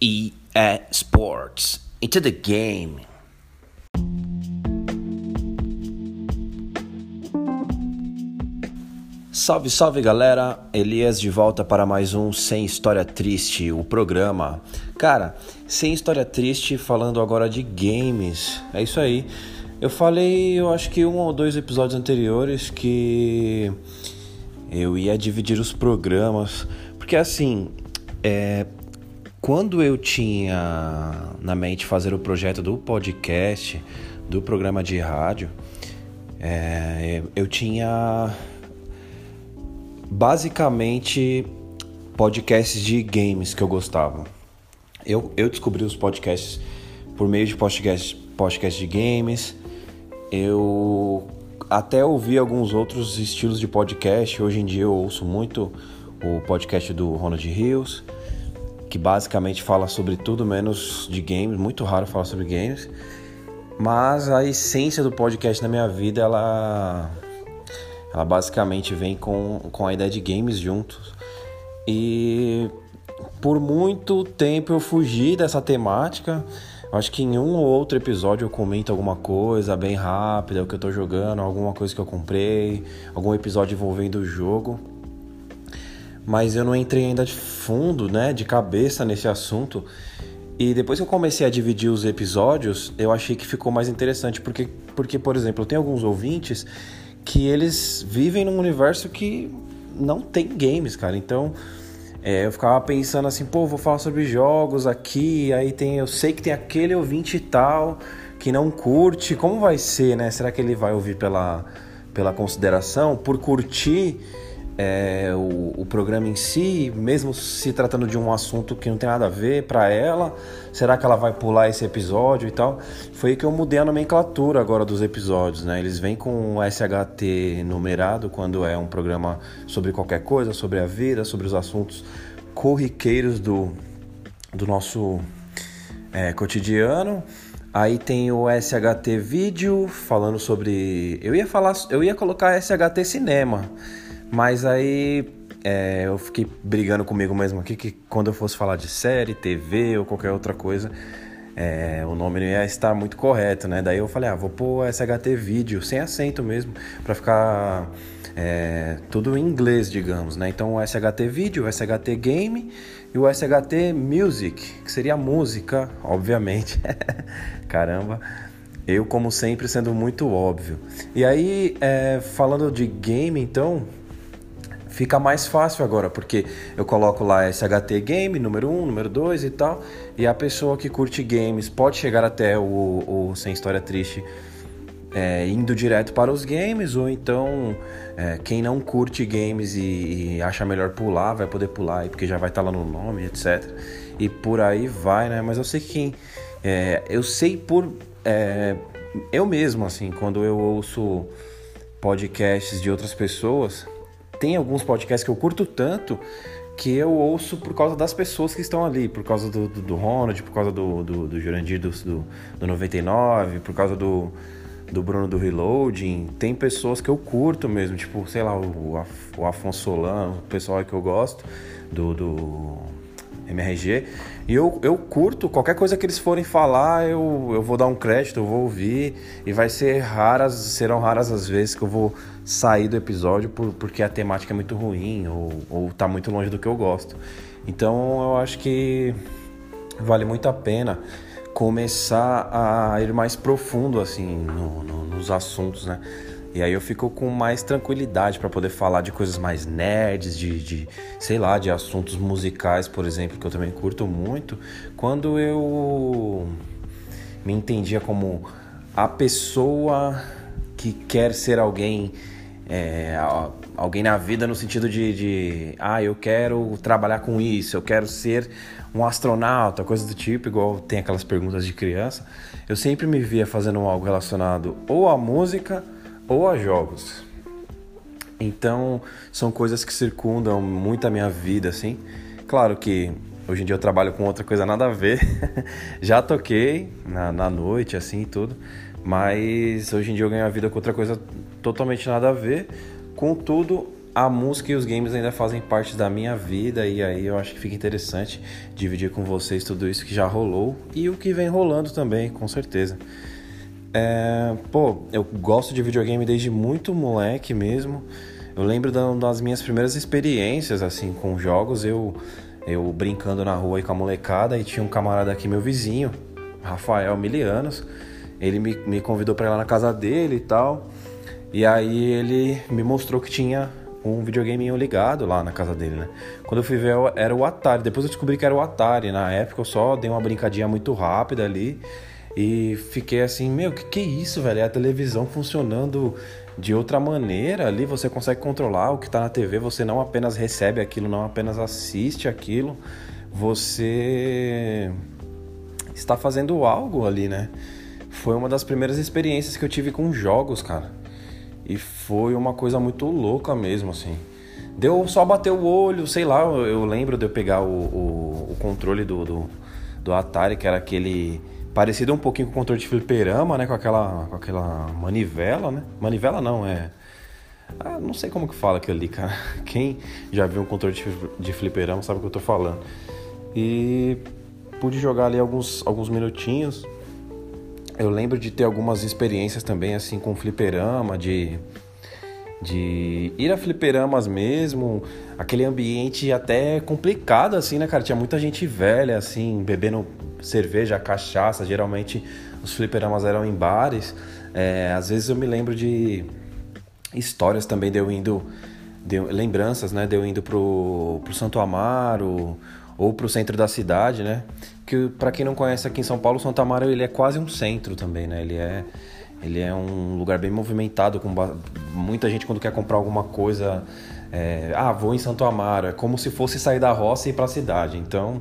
EA Sports into the game. Salve, salve galera! Elias de volta para mais um Sem História Triste, o programa. Cara, sem história triste, falando agora de games. É isso aí. Eu falei, eu acho que um ou dois episódios anteriores que eu ia dividir os programas, porque assim, é, quando eu tinha na mente fazer o projeto do podcast, do programa de rádio, é, eu tinha basicamente podcasts de games que eu gostava. Eu, eu descobri os podcasts por meio de podcasts podcast de games. Eu até ouvi alguns outros estilos de podcast. Hoje em dia eu ouço muito o podcast do Ronald Rios, que basicamente fala sobre tudo menos de games. Muito raro falar sobre games. Mas a essência do podcast na minha vida, ela ela basicamente vem com, com a ideia de games juntos. E por muito tempo eu fugi dessa temática. Acho que em um ou outro episódio eu comento alguma coisa bem rápida, o que eu tô jogando, alguma coisa que eu comprei, algum episódio envolvendo o jogo. Mas eu não entrei ainda de fundo, né, de cabeça nesse assunto. E depois que eu comecei a dividir os episódios, eu achei que ficou mais interessante, porque, porque por exemplo, tenho alguns ouvintes que eles vivem num universo que não tem games, cara. Então, é, eu ficava pensando assim, pô, vou falar sobre jogos aqui, aí tem, eu sei que tem aquele ouvinte e tal que não curte, como vai ser, né? Será que ele vai ouvir pela, pela consideração, por curtir é, o, o, programa em si, mesmo se tratando de um assunto que não tem nada a ver para ela, será que ela vai pular esse episódio e tal? Foi que eu mudei a nomenclatura agora dos episódios, né? Eles vêm com o SHT numerado quando é um programa sobre qualquer coisa, sobre a vida, sobre os assuntos corriqueiros do, do nosso é, cotidiano. Aí tem o SHT vídeo falando sobre. Eu ia falar, eu ia colocar SHT cinema mas aí é, eu fiquei brigando comigo mesmo aqui que quando eu fosse falar de série, TV ou qualquer outra coisa, é, o nome não ia estar muito correto, né? Daí eu falei, ah, vou pôr SHT vídeo, sem acento mesmo, para ficar é, tudo em inglês, digamos, né? Então o SHT vídeo, o SHT game e o SHT music, que seria música, obviamente. Caramba. Eu, como sempre, sendo muito óbvio. E aí, é, falando de game, então, fica mais fácil agora, porque eu coloco lá SHT Game, número 1, número 2 e tal, e a pessoa que curte games pode chegar até o, o Sem História Triste é, indo direto para os games, ou então é, quem não curte games e, e, acha melhor pular, vai poder pular aí, porque já vai estar lá no nome, etc. E por aí vai, né? Mas eu sei que quem. É, eu sei por. É, eu mesmo, assim, quando eu ouço podcasts de outras pessoas tem alguns podcasts que eu curto tanto que eu ouço por causa das pessoas que estão ali, por causa do, do, do Ronald, por causa do, do, do Jurandir do, do, do 99, por causa do, do Bruno do Reloading. Tem pessoas que eu curto mesmo, tipo, sei lá, o, o Afonso Solano, o pessoal que eu gosto, do, do MRG. E eu, eu curto, qualquer coisa que eles forem falar, eu, eu vou dar um crédito, eu vou ouvir. E vai ser raras, serão raras as vezes que eu vou sair do episódio por, porque a temática é muito ruim ou, ou tá muito longe do que eu gosto. Então eu acho que vale muito a pena começar a ir mais profundo assim no, no, nos assuntos, né? E aí eu fico com mais tranquilidade para poder falar de coisas mais nerds, de, de, sei lá, de assuntos musicais, por exemplo, que eu também curto muito. Quando eu me entendia como a pessoa que quer ser alguém, é, alguém na vida no sentido de, de, ah, eu quero trabalhar com isso, eu quero ser um astronauta, coisa do tipo, igual tem aquelas perguntas de criança. Eu sempre me via fazendo algo relacionado ou à música ou a jogos. Então, são coisas que circundam muito a minha vida, assim. Claro que hoje em dia eu trabalho com outra coisa nada a ver. Já toquei na, na noite, assim, e tudo. Mas hoje em dia eu ganho a vida com outra coisa totalmente nada a ver. Contudo, a música e os games ainda fazem parte da minha vida e aí eu acho que fica interessante dividir com vocês tudo isso que já rolou e o que vem rolando também, com certeza. É, pô, eu gosto de videogame desde muito moleque mesmo. Eu lembro das minhas primeiras experiências assim com jogos, eu eu brincando na rua aí com a molecada e tinha um camarada aqui, meu vizinho, Rafael Milianos. Ele me, me convidou para ir lá na casa dele e tal. E aí ele me mostrou que tinha um videogame ligado lá na casa dele, né? Quando eu fui ver era o Atari. Depois eu descobri que era o Atari. Na época eu só dei uma brincadinha muito rápida ali e fiquei assim, meu, que que é isso, velho? É a televisão funcionando de outra maneira ali, você consegue controlar o que tá na TV, você não apenas recebe aquilo, não apenas assiste aquilo, você está fazendo algo ali, né? Foi uma das primeiras experiências que eu tive com jogos, cara. E foi uma coisa muito louca mesmo, assim. Deu só bater o olho, sei lá, eu lembro de eu pegar o, o, o controle do, do, do, Atari, que era aquele. Parecido um pouquinho com o controle de fliperama, né? Com aquela, com aquela manivela, né? Manivela não, é. Ah, não sei como que fala aquilo ali, cara. Quem já viu um controle de, de fliperama sabe o que eu tô falando. E pude jogar ali alguns, alguns minutinhos. Eu lembro de ter algumas experiências também, assim, com fliperama, de, de ir a fliperamas mesmo, aquele ambiente até complicado, assim, né, cara? Tinha muita gente velha, assim, bebendo cerveja, cachaça. Geralmente os fliperamas eram em bares. É, às vezes eu me lembro de histórias também de eu indo, de, lembranças, né, de eu indo pro, pro Santo Amaro ou pro centro da cidade, né? que para quem não conhece aqui em São Paulo, Santa Amaro ele é quase um centro também, né? Ele é ele é um lugar bem movimentado com muita gente quando quer comprar alguma coisa, é, ah, vou em Santo Amaro, é como se fosse sair da roça e ir para a cidade. Então,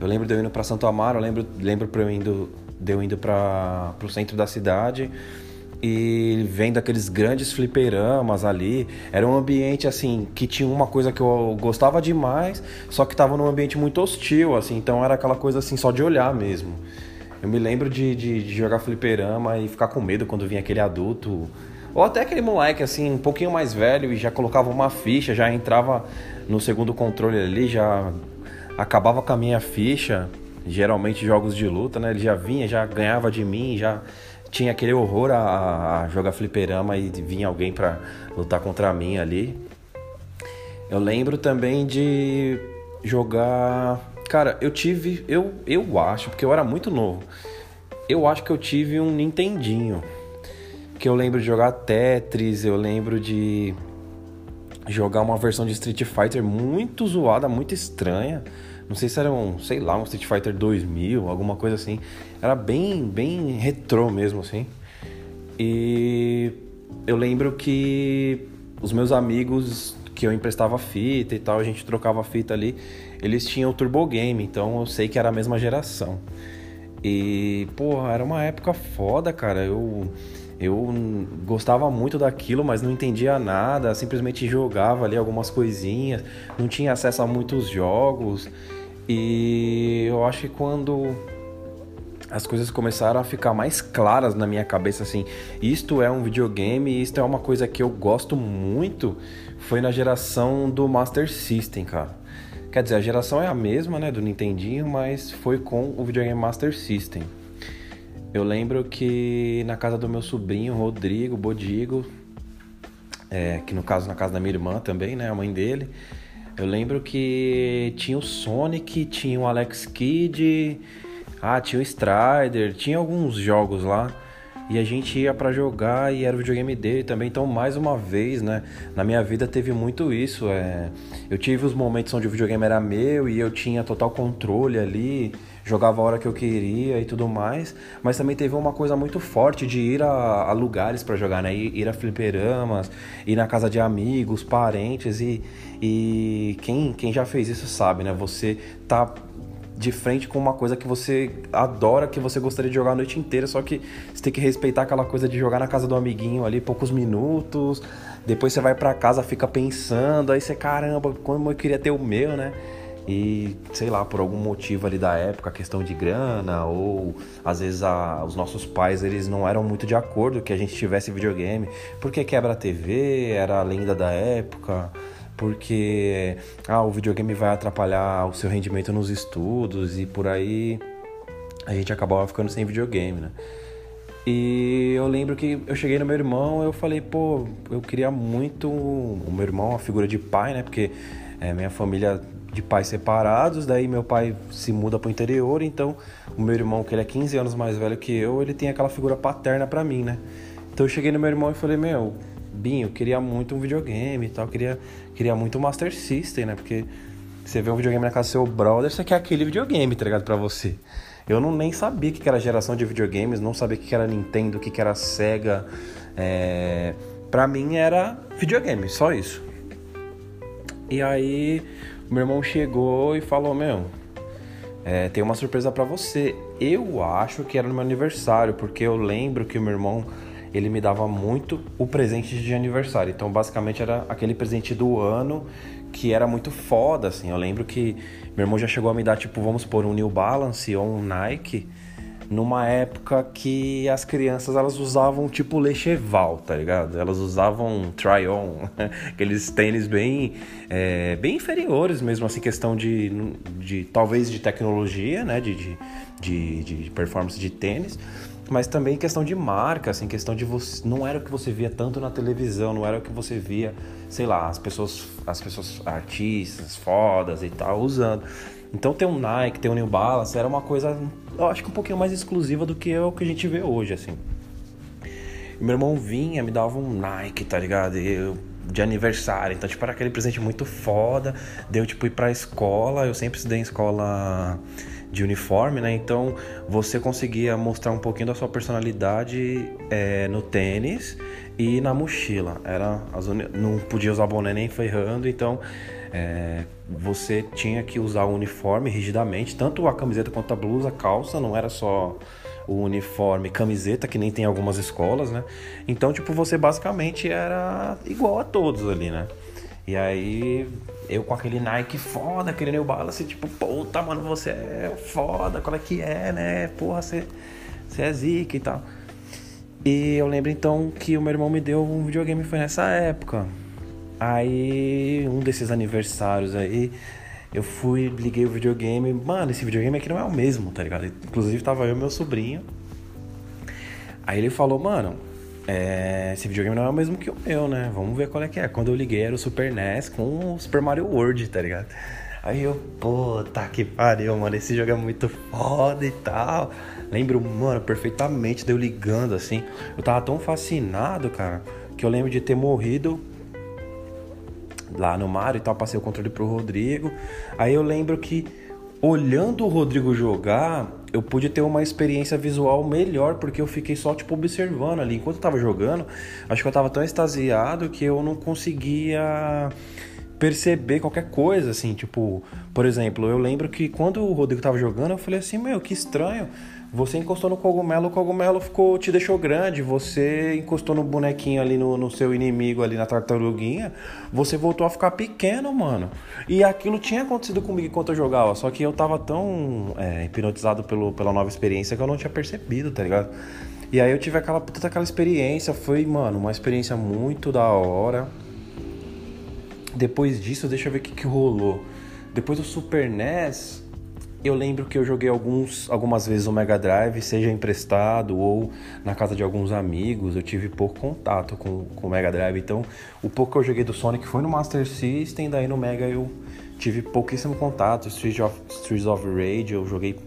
eu lembro de eu indo para Santo Amaro, eu lembro lembro eu indo de eu indo para o centro da cidade e vendo aqueles grandes fliperamas ali. Era um ambiente assim que tinha uma coisa que eu gostava demais, só que estava num ambiente muito hostil, assim, então era aquela coisa assim só de olhar mesmo. Eu me lembro de, de, de jogar fliperama e ficar com medo quando vinha aquele adulto. Ou até aquele moleque assim, um pouquinho mais velho e já colocava uma ficha, já entrava no segundo controle ali, já acabava com a minha ficha. Geralmente jogos de luta, né? Ele já vinha, já ganhava de mim, já tinha aquele horror a, a jogar fliperama e vinha alguém para lutar contra mim ali. Eu lembro também de jogar. Cara, eu tive. Eu, eu acho, porque eu era muito novo. Eu acho que eu tive um Nintendinho. Que eu lembro de jogar Tetris, eu lembro de jogar uma versão de Street Fighter muito zoada, muito estranha. Não sei se era um, sei lá, um Street Fighter 2000, alguma coisa assim. Era bem, bem retrô mesmo, assim. E eu lembro que os meus amigos que eu emprestava fita e tal, a gente trocava fita ali, eles tinham o Turbo Game, então eu sei que era a mesma geração. E, porra, era uma época foda, cara. Eu eu gostava muito daquilo, mas não entendia nada, simplesmente jogava ali algumas coisinhas, não tinha acesso a muitos jogos. E eu acho que quando as coisas começaram a ficar mais claras na minha cabeça assim, isto é um videogame, isto é uma coisa que eu gosto muito, foi na geração do Master System, cara. Quer dizer, a geração é a mesma, né, do Nintendinho, mas foi com o videogame Master System. Eu lembro que na casa do meu sobrinho, Rodrigo Bodigo, é, que no caso na casa da minha irmã também, né, a mãe dele, eu lembro que tinha o Sonic, tinha o Alex Kidd, ah, tinha o Strider, tinha alguns jogos lá e a gente ia para jogar e era o videogame dele também. Então, mais uma vez, né, na minha vida teve muito isso. É... Eu tive os momentos onde o videogame era meu e eu tinha total controle ali, jogava a hora que eu queria e tudo mais. Mas também teve uma coisa muito forte de ir a, a lugares para jogar, né? Ir, a fliperamas, ir na casa de amigos, parentes e, e quem, quem já fez isso sabe, né? Você tá de frente com uma coisa que você adora, que você gostaria de jogar a noite inteira, só que você tem que respeitar aquela coisa de jogar na casa do amiguinho ali poucos minutos, depois você vai para casa, fica pensando, aí você, caramba, como eu queria ter o meu, né? E sei lá, por algum motivo ali da época, questão de grana, ou às vezes a, os nossos pais eles não eram muito de acordo que a gente tivesse videogame, porque quebra a TV, era a lenda da época. Porque ah, o videogame vai atrapalhar o seu rendimento nos estudos e por aí a gente acabava ficando sem videogame, né? E eu lembro que eu cheguei no meu irmão, eu falei, pô, eu queria muito o meu irmão, a figura de pai, né? Porque é, minha família de pais separados, daí meu pai se muda pro interior, então o meu irmão, que ele é 15 anos mais velho que eu, ele tem aquela figura paterna para mim, né? Então eu cheguei no meu irmão e falei, meu, Binho, queria muito um videogame e tal, queria, queria muito um Master System, né? Porque você vê um videogame na casa do seu brother, você quer aquele videogame, tá ligado? Pra você. Eu não nem sabia que era geração de videogames, não sabia que era Nintendo, que era Sega. É... Pra mim era videogame, só isso. E aí meu irmão chegou e falou: Meu, é, tem uma surpresa para você. Eu acho que era no meu aniversário, porque eu lembro que o meu irmão ele me dava muito o presente de aniversário. Então, basicamente, era aquele presente do ano que era muito foda, assim. Eu lembro que meu irmão já chegou a me dar, tipo, vamos supor, um New Balance ou um Nike numa época que as crianças elas usavam tipo lecheval, tá ligado? Elas usavam try-on, aqueles tênis bem, é, bem inferiores mesmo, assim, questão de, de talvez de tecnologia, né, de, de, de, de performance de tênis, mas também questão de marca, assim, questão de você, não era o que você via tanto na televisão, não era o que você via, sei lá, as pessoas, as pessoas artistas, fodas e tal usando. Então ter um Nike, ter um New Balance era uma coisa, eu acho que um pouquinho mais exclusiva do que o que a gente vê hoje, assim. Meu irmão vinha, me dava um Nike, tá ligado? Eu, de aniversário, então tipo era aquele presente muito foda. Deu tipo ir pra escola, eu sempre estudei em escola de uniforme, né? Então você conseguia mostrar um pouquinho da sua personalidade é, no tênis e na mochila. Era uni... não podia usar boné nem ferrando, então é, você tinha que usar o uniforme rigidamente, tanto a camiseta quanto a blusa, a calça, não era só o uniforme camiseta, que nem tem algumas escolas, né? Então, tipo, você basicamente era igual a todos ali, né? E aí, eu com aquele Nike foda, aquele New Balance, tipo, puta, mano, você é foda, qual é que é, né? Porra, você, você é zica e tal. E eu lembro então que o meu irmão me deu um videogame, foi nessa época. Aí, um desses aniversários aí, eu fui, liguei o videogame. Mano, esse videogame aqui não é o mesmo, tá ligado? Inclusive tava eu e meu sobrinho. Aí ele falou, mano, é, esse videogame não é o mesmo que o meu, né? Vamos ver qual é que é. Quando eu liguei era o Super NES com o Super Mario World, tá ligado? Aí eu, puta que pariu, mano, esse jogo é muito foda e tal. Lembro, mano, perfeitamente de eu ligando assim. Eu tava tão fascinado, cara, que eu lembro de ter morrido lá no Mario e tal, passei o controle pro Rodrigo. Aí eu lembro que olhando o Rodrigo jogar, eu pude ter uma experiência visual melhor, porque eu fiquei só tipo observando ali. Enquanto eu tava jogando, acho que eu tava tão extasiado que eu não conseguia perceber qualquer coisa, assim, tipo, por exemplo, eu lembro que quando o Rodrigo tava jogando, eu falei assim, meu, que estranho. Você encostou no cogumelo, o cogumelo ficou, te deixou grande. Você encostou no bonequinho ali no, no seu inimigo, ali na tartaruguinha. Você voltou a ficar pequeno, mano. E aquilo tinha acontecido comigo enquanto eu jogava. Só que eu tava tão é, hipnotizado pelo, pela nova experiência que eu não tinha percebido, tá ligado? E aí eu tive aquela, toda aquela experiência. Foi, mano, uma experiência muito da hora. Depois disso, deixa eu ver o que, que rolou. Depois do Super NES, eu lembro que eu joguei alguns, algumas vezes o Mega Drive, seja emprestado ou na casa de alguns amigos. Eu tive pouco contato com, com o Mega Drive. Então, o pouco que eu joguei do Sonic foi no Master System, daí no Mega eu tive pouquíssimo contato. Streets of, Streets of Rage eu joguei,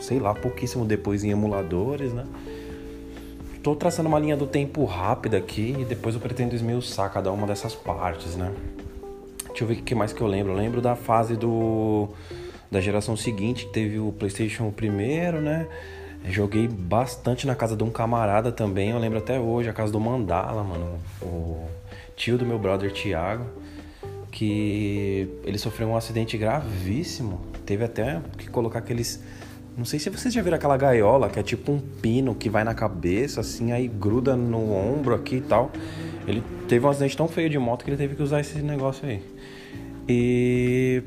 sei lá, pouquíssimo depois em emuladores, né? Tô traçando uma linha do tempo rápida aqui e depois eu pretendo esmiuçar cada uma dessas partes, né? Deixa eu ver o que mais que eu lembro. Eu lembro da fase do da geração seguinte, teve o PlayStation primeiro, né? Joguei bastante na casa de um camarada também, eu lembro até hoje, a casa do Mandala, mano. O tio do meu brother Thiago, que ele sofreu um acidente gravíssimo. Teve até que colocar aqueles. Não sei se vocês já viram aquela gaiola, que é tipo um pino que vai na cabeça, assim, aí gruda no ombro aqui e tal. Ele teve um acidente tão feio de moto que ele teve que usar esse negócio aí. E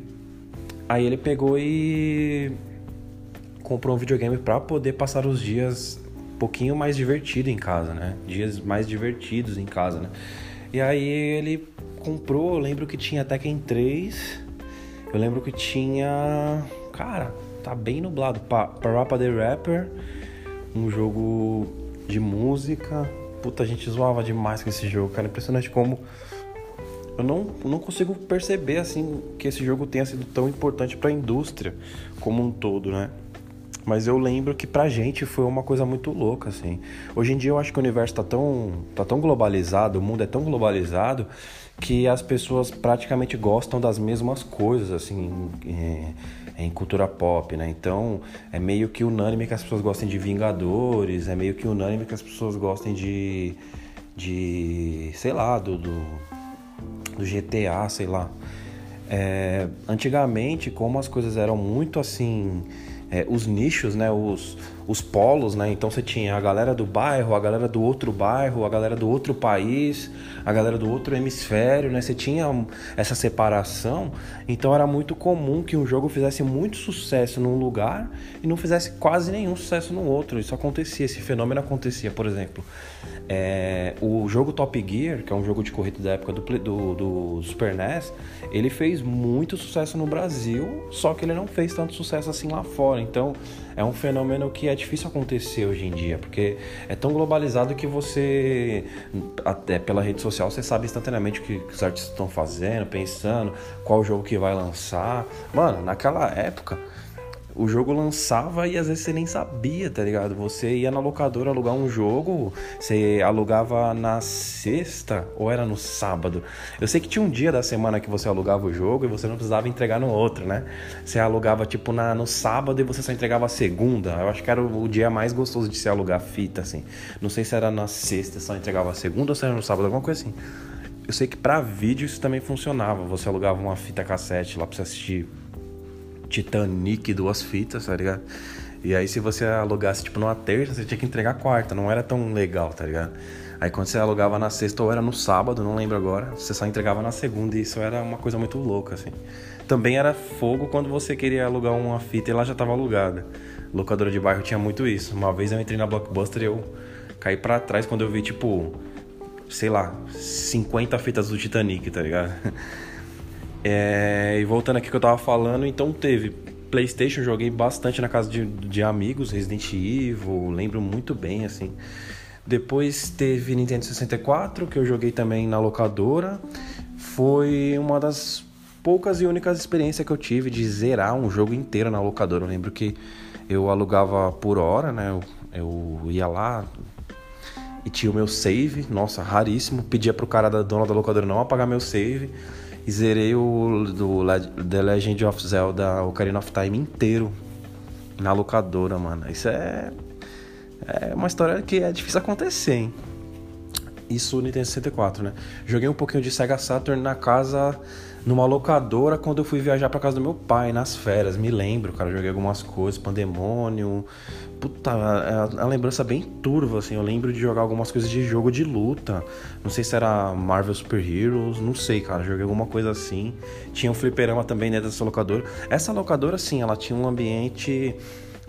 aí ele pegou e comprou um videogame para poder passar os dias um pouquinho mais divertido em casa, né? Dias mais divertidos em casa, né? E aí ele comprou, eu lembro que tinha Tekken 3. Eu lembro que tinha. Cara, tá bem nublado. Parappa the Rapper. Um jogo de música. Puta, a gente zoava demais com esse jogo, cara. Impressionante como. Eu não, não consigo perceber assim que esse jogo tenha sido tão importante para a indústria como um todo, né? Mas eu lembro que pra gente foi uma coisa muito louca, assim. Hoje em dia eu acho que o universo tá tão, tá tão globalizado, o mundo é tão globalizado, que as pessoas praticamente gostam das mesmas coisas, assim, em, em cultura pop, né? Então é meio que unânime que as pessoas gostem de Vingadores, é meio que unânime que as pessoas gostem de. de. sei lá, do, do, do GTA, sei lá. É, antigamente, como as coisas eram muito assim é, os nichos, né, os, os polos, né? Então você tinha a galera do bairro, a galera do outro bairro, a galera do outro país, a galera do outro hemisfério, né? Você tinha essa separação, então era muito comum que um jogo fizesse muito sucesso num lugar e não fizesse quase nenhum sucesso no outro. Isso acontecia, esse fenômeno acontecia, por exemplo. É, o jogo Top Gear, que é um jogo de corrida da época do, do, do, Super NES, ele fez muito sucesso no Brasil, só que ele não fez tanto sucesso assim lá fora. Então é um fenômeno que é difícil acontecer hoje em dia, porque é tão globalizado que você, até pela rede social, você sabe instantaneamente o que os artistas estão fazendo, pensando, qual jogo que vai lançar. Mano, naquela época o jogo lançava e às vezes você nem sabia, tá ligado? Você ia na locadora alugar um jogo, você alugava na sexta ou era no sábado. Eu sei que tinha um dia da semana que você alugava o jogo e você não precisava entregar no outro, né? Você alugava tipo na, no sábado e você só entregava segunda. Eu acho que era o, o dia mais gostoso de se alugar fita, assim. Não sei se era na sexta só entregava segunda ou se era no sábado, alguma coisa assim. Eu sei que para vídeo isso também funcionava. Você alugava uma fita cassete lá pra você assistir Titanic, duas fitas, tá ligado? E aí se você alugasse tipo numa terça, você tinha que entregar quarta, não era tão legal, tá ligado? Aí quando você alugava na sexta ou era no sábado, não lembro agora, você só entregava na segunda e isso era uma coisa muito louca, assim. Também era fogo quando você queria alugar uma fita e ela já tava alugada. Locadora de bairro tinha muito isso. Uma vez eu entrei na Blockbuster e eu caí para trás quando eu vi, tipo, sei lá, 50 fitas do Titanic, tá ligado? É, e voltando aqui que eu tava falando, então teve PlayStation, joguei bastante na casa de, de amigos, Resident Evil, lembro muito bem assim. Depois teve Nintendo 64, que eu joguei também na locadora. Foi uma das poucas e únicas experiências que eu tive de zerar um jogo inteiro na locadora. Eu lembro que eu alugava por hora, né? Eu, eu ia lá e tinha o meu save, nossa, raríssimo. Pedia pro cara da dona da locadora não apagar meu save. E zerei o do The Legend of Zelda Ocarina of Time inteiro na locadora, mano. Isso é. É uma história que é difícil acontecer, hein? Isso Nintendo 64, né? Joguei um pouquinho de Sega Saturn na casa numa locadora quando eu fui viajar para casa do meu pai nas férias. Me lembro, cara, joguei algumas coisas, Pandemônio. Puta, é, é uma lembrança bem turva, assim. Eu lembro de jogar algumas coisas de jogo de luta. Não sei se era Marvel Super Heroes, não sei, cara. Joguei alguma coisa assim. Tinha um fliperama também dentro dessa locadora. Essa locadora, sim, ela tinha um ambiente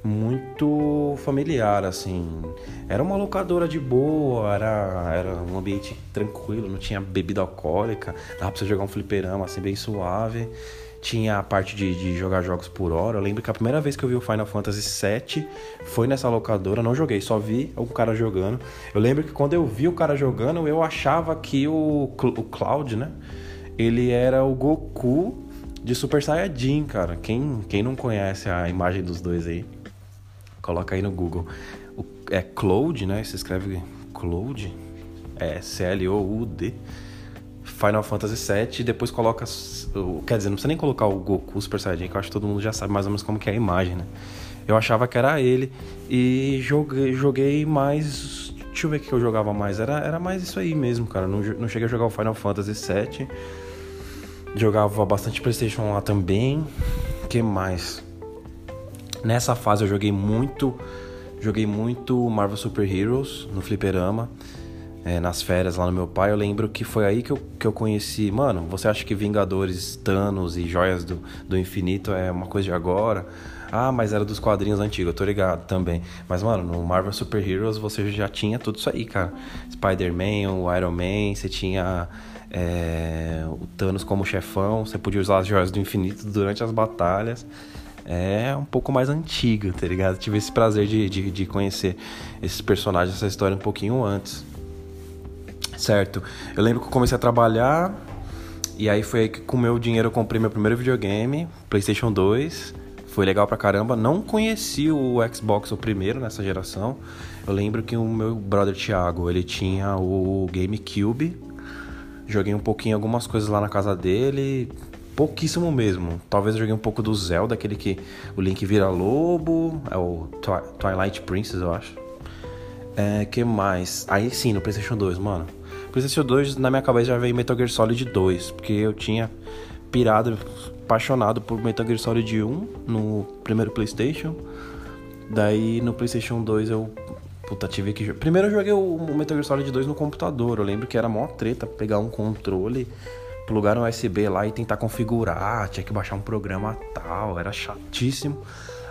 muito familiar, assim. Era uma locadora de boa, era, era um ambiente tranquilo, não tinha bebida alcoólica, dava pra você jogar um fliperama, assim, bem suave. Tinha a parte de, de jogar jogos por hora. Eu lembro que a primeira vez que eu vi o Final Fantasy VII foi nessa locadora. Não joguei, só vi o cara jogando. Eu lembro que quando eu vi o cara jogando, eu achava que o, o Cloud, né? Ele era o Goku de Super Saiyajin, cara. Quem, quem não conhece a imagem dos dois aí? Coloca aí no Google. O, é Cloud, né? Se escreve Cloud. É C-L-O-U-D. Final Fantasy VII. Depois coloca. Quer dizer, não precisa nem colocar o Goku Super Saiyajin, que eu acho que todo mundo já sabe mais ou menos como que é a imagem, né? Eu achava que era ele. E joguei, joguei mais. Deixa eu ver o que eu jogava mais. Era, era mais isso aí mesmo, cara. Não, não cheguei a jogar o Final Fantasy VII. Jogava bastante PlayStation lá também. que mais? Nessa fase eu joguei muito, joguei muito Marvel Super Heroes no fliperama, é, nas férias lá no meu pai. Eu lembro que foi aí que eu, que eu conheci. Mano, você acha que Vingadores, Thanos e Joias do, do Infinito é uma coisa de agora? Ah, mas era dos quadrinhos antigos, eu tô ligado também. Mas, mano, no Marvel Super Heroes você já tinha tudo isso aí, cara. Spider-Man, o Iron Man, você tinha é, o Thanos como chefão, você podia usar as joias do infinito durante as batalhas. É um pouco mais antiga, tá ligado? Tive esse prazer de, de, de conhecer esses personagens, essa história um pouquinho antes. Certo? Eu lembro que eu comecei a trabalhar e aí foi aí que com o meu dinheiro eu comprei meu primeiro videogame, PlayStation 2. Foi legal pra caramba. Não conheci o Xbox o primeiro nessa geração. Eu lembro que o meu brother Thiago, ele tinha o GameCube Joguei um pouquinho algumas coisas lá na casa dele, pouquíssimo mesmo. Talvez eu joguei um pouco do Zelda, aquele que o Link vira lobo, é o Twi Twilight Princess, eu acho. É, que mais? Aí sim, no PlayStation 2, mano. PlayStation 2 na minha cabeça já veio Metal Gear Solid 2, porque eu tinha pirado, apaixonado por Metal Gear Solid 1 no primeiro PlayStation. Daí no PlayStation 2 eu Puta, tive que. Primeiro eu joguei o Metal Gear Solid 2 no computador. Eu lembro que era mó treta pegar um controle, plugar um USB lá e tentar configurar. Tinha que baixar um programa tal. Era chatíssimo.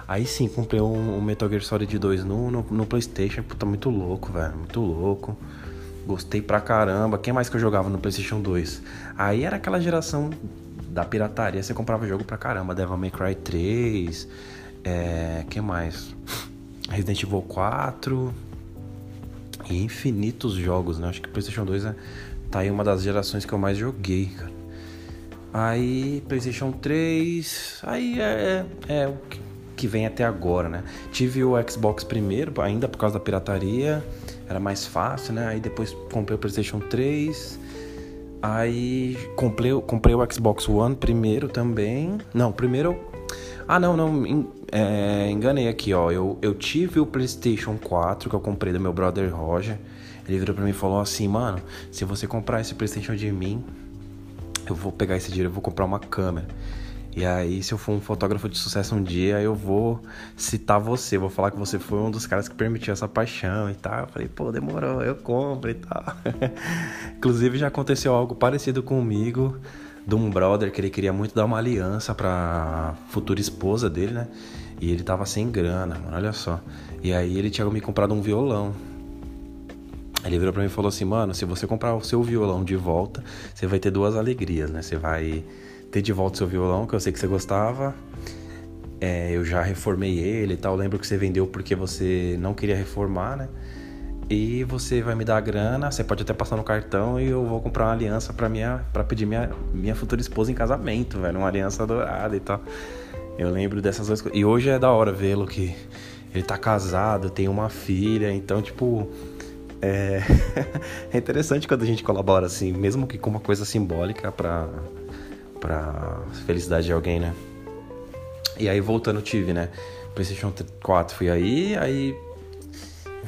Aí sim, comprei um, Metal Gear Solid 2 no, no, no PlayStation. Puta, muito louco, velho. Muito louco. Gostei pra caramba. Quem mais que eu jogava no PlayStation 2? Aí era aquela geração da pirataria. Você comprava jogo pra caramba. Devil May Cry 3. É. Quem mais? Resident Evil 4 e infinitos jogos, né? Acho que PlayStation 2 é, tá aí uma das gerações que eu mais joguei, cara. Aí, PlayStation 3, aí é, é, é o que, vem até agora, né? Tive o Xbox primeiro, ainda por causa da pirataria, era mais fácil, né? Aí depois comprei o PlayStation 3. Aí comprei, comprei o Xbox One primeiro também. Não, primeiro. Ah, não, não. É, enganei aqui, ó. Eu, eu tive o PlayStation 4 que eu comprei do meu brother Roger. Ele virou pra mim e falou assim: Mano, se você comprar esse PlayStation de mim, eu vou pegar esse dinheiro e vou comprar uma câmera. E aí, se eu for um fotógrafo de sucesso um dia, eu vou citar você, vou falar que você foi um dos caras que permitiu essa paixão e tal. Eu falei, pô, demorou, eu compro e tal. Inclusive, já aconteceu algo parecido comigo de um brother que ele queria muito dar uma aliança pra futura esposa dele, né? E ele tava sem grana, mano, olha só. E aí ele tinha me comprado um violão. Ele virou pra mim e falou assim, mano, se você comprar o seu violão de volta, você vai ter duas alegrias, né? Você vai ter de volta o seu violão, que eu sei que você gostava. É, eu já reformei ele e tal. Eu lembro que você vendeu porque você não queria reformar, né? e você vai me dar a grana, você pode até passar no cartão e eu vou comprar uma aliança para minha para pedir minha minha futura esposa em casamento, velho, uma aliança dourada e tal. Eu lembro dessas duas coisas. E hoje é da hora vê-lo que ele tá casado, tem uma filha, então tipo é... é interessante quando a gente colabora assim, mesmo que com uma coisa simbólica para para felicidade de alguém, né? E aí voltando tive, né? PlayStation 4 fui aí, aí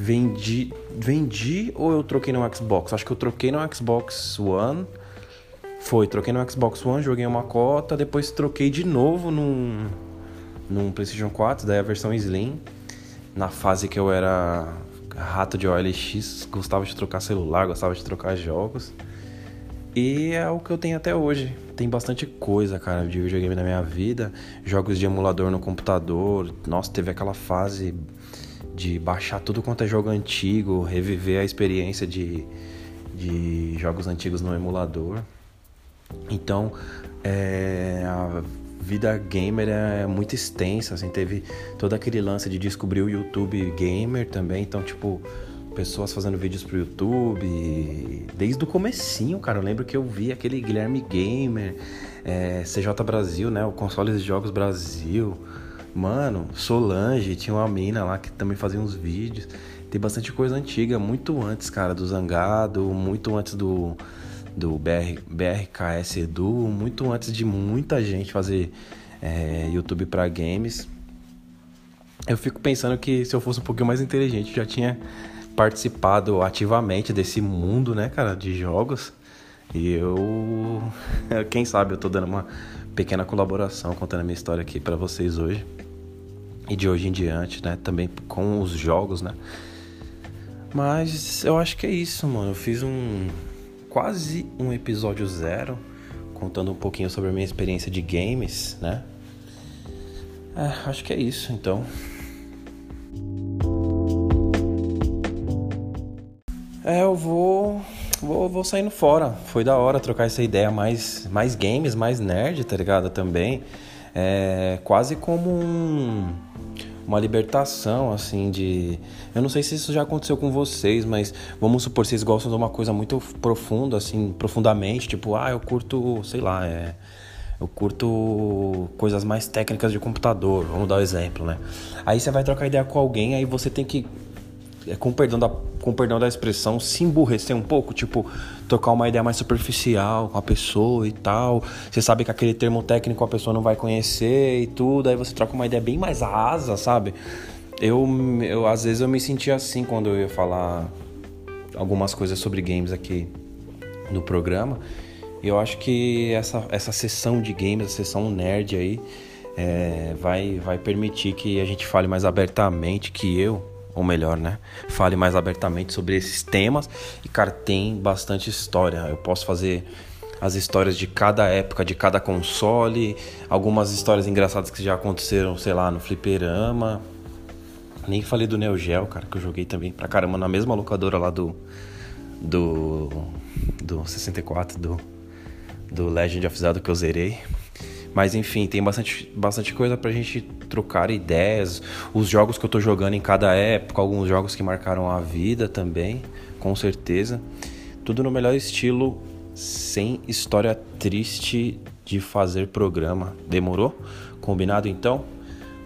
Vendi, vendi ou eu troquei no Xbox? Acho que eu troquei no Xbox One. Foi, troquei no Xbox One, joguei uma cota, depois troquei de novo num, num PlayStation 4, daí a versão Slim. Na fase que eu era rato de OLX, gostava de trocar celular, gostava de trocar jogos. E é o que eu tenho até hoje. Tem bastante coisa, cara, de videogame na minha vida. Jogos de emulador no computador. Nossa, teve aquela fase de baixar tudo quanto é jogo antigo, reviver a experiência de, de jogos antigos no emulador. Então, é, vida gamer é muito extensa, assim, teve todo aquele lance de descobrir o YouTube gamer também, então, tipo, pessoas fazendo vídeos pro YouTube, desde o comecinho, cara, eu lembro que eu vi aquele Guilherme Gamer, é, CJ Brasil, né, o Consoles de Jogos Brasil, Mano, Solange, tinha uma mina lá que também fazia uns vídeos. Tem bastante coisa antiga, muito antes, cara, do Zangado, muito antes do, do BR, BRKS Edu, muito antes de muita gente fazer é, YouTube para games. Eu fico pensando que se eu fosse um pouquinho mais inteligente, já tinha participado ativamente desse mundo, né, cara, de jogos. E eu, quem sabe, eu tô dando uma pequena colaboração contando a minha história aqui para vocês hoje. E de hoje em diante, né? Também com os jogos, né? Mas eu acho que é isso, mano. Eu fiz um. Quase um episódio zero. Contando um pouquinho sobre a minha experiência de games, né? É, acho que é isso, então. É, eu vou vou, vou saindo fora. Foi da hora trocar essa ideia mais, mais games, mais nerd, tá ligado? Também. É quase como um, uma libertação, assim, de. Eu não sei se isso já aconteceu com vocês, mas vamos supor, vocês gostam de uma coisa muito profunda, assim, profundamente, tipo, ah, eu curto, sei lá, é. Eu curto coisas mais técnicas de computador, vamos dar um exemplo, né? Aí você vai trocar ideia com alguém, aí você tem que é, com perdão da com perdão da expressão, se emburrecer um pouco, tipo, trocar uma ideia mais superficial com a pessoa e tal. Você sabe que aquele termo técnico a pessoa não vai conhecer e tudo, aí você troca uma ideia bem mais rasa, sabe? Eu, eu às vezes eu me sentia assim quando eu ia falar algumas coisas sobre games aqui no programa. E eu acho que essa, essa sessão de games, a sessão nerd aí, é, vai, vai permitir que a gente fale mais abertamente, que eu, ou melhor, né? Fale mais abertamente sobre esses temas. E, cara, tem bastante história. Eu posso fazer as histórias de cada época, de cada console, algumas histórias engraçadas que já aconteceram, sei lá, no Fliperama. Nem falei do Neo Geo, cara, que eu joguei também pra caramba na mesma locadora lá do. Do. Do 64, do. Do Legend of Zelda que eu zerei. Mas enfim, tem bastante, bastante coisa pra gente trocar ideias. Os jogos que eu tô jogando em cada época, alguns jogos que marcaram a vida também, com certeza. Tudo no melhor estilo, sem história triste de fazer programa. Demorou? Combinado então?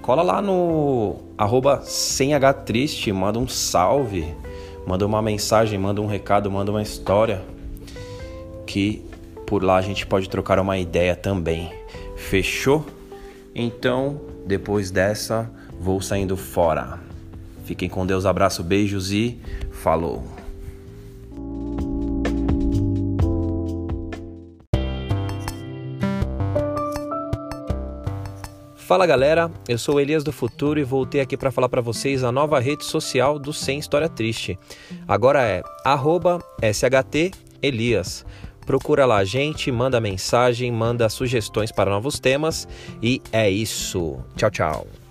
Cola lá no arroba sem triste, manda um salve, manda uma mensagem, manda um recado, manda uma história. Que por lá a gente pode trocar uma ideia também. Fechou? Então, depois dessa, vou saindo fora. Fiquem com Deus, abraço, beijos e falou! Fala galera, eu sou Elias do Futuro e voltei aqui para falar para vocês a nova rede social do Sem História Triste. Agora é @shtelias. Procura lá a gente, manda mensagem, manda sugestões para novos temas e é isso. Tchau, tchau.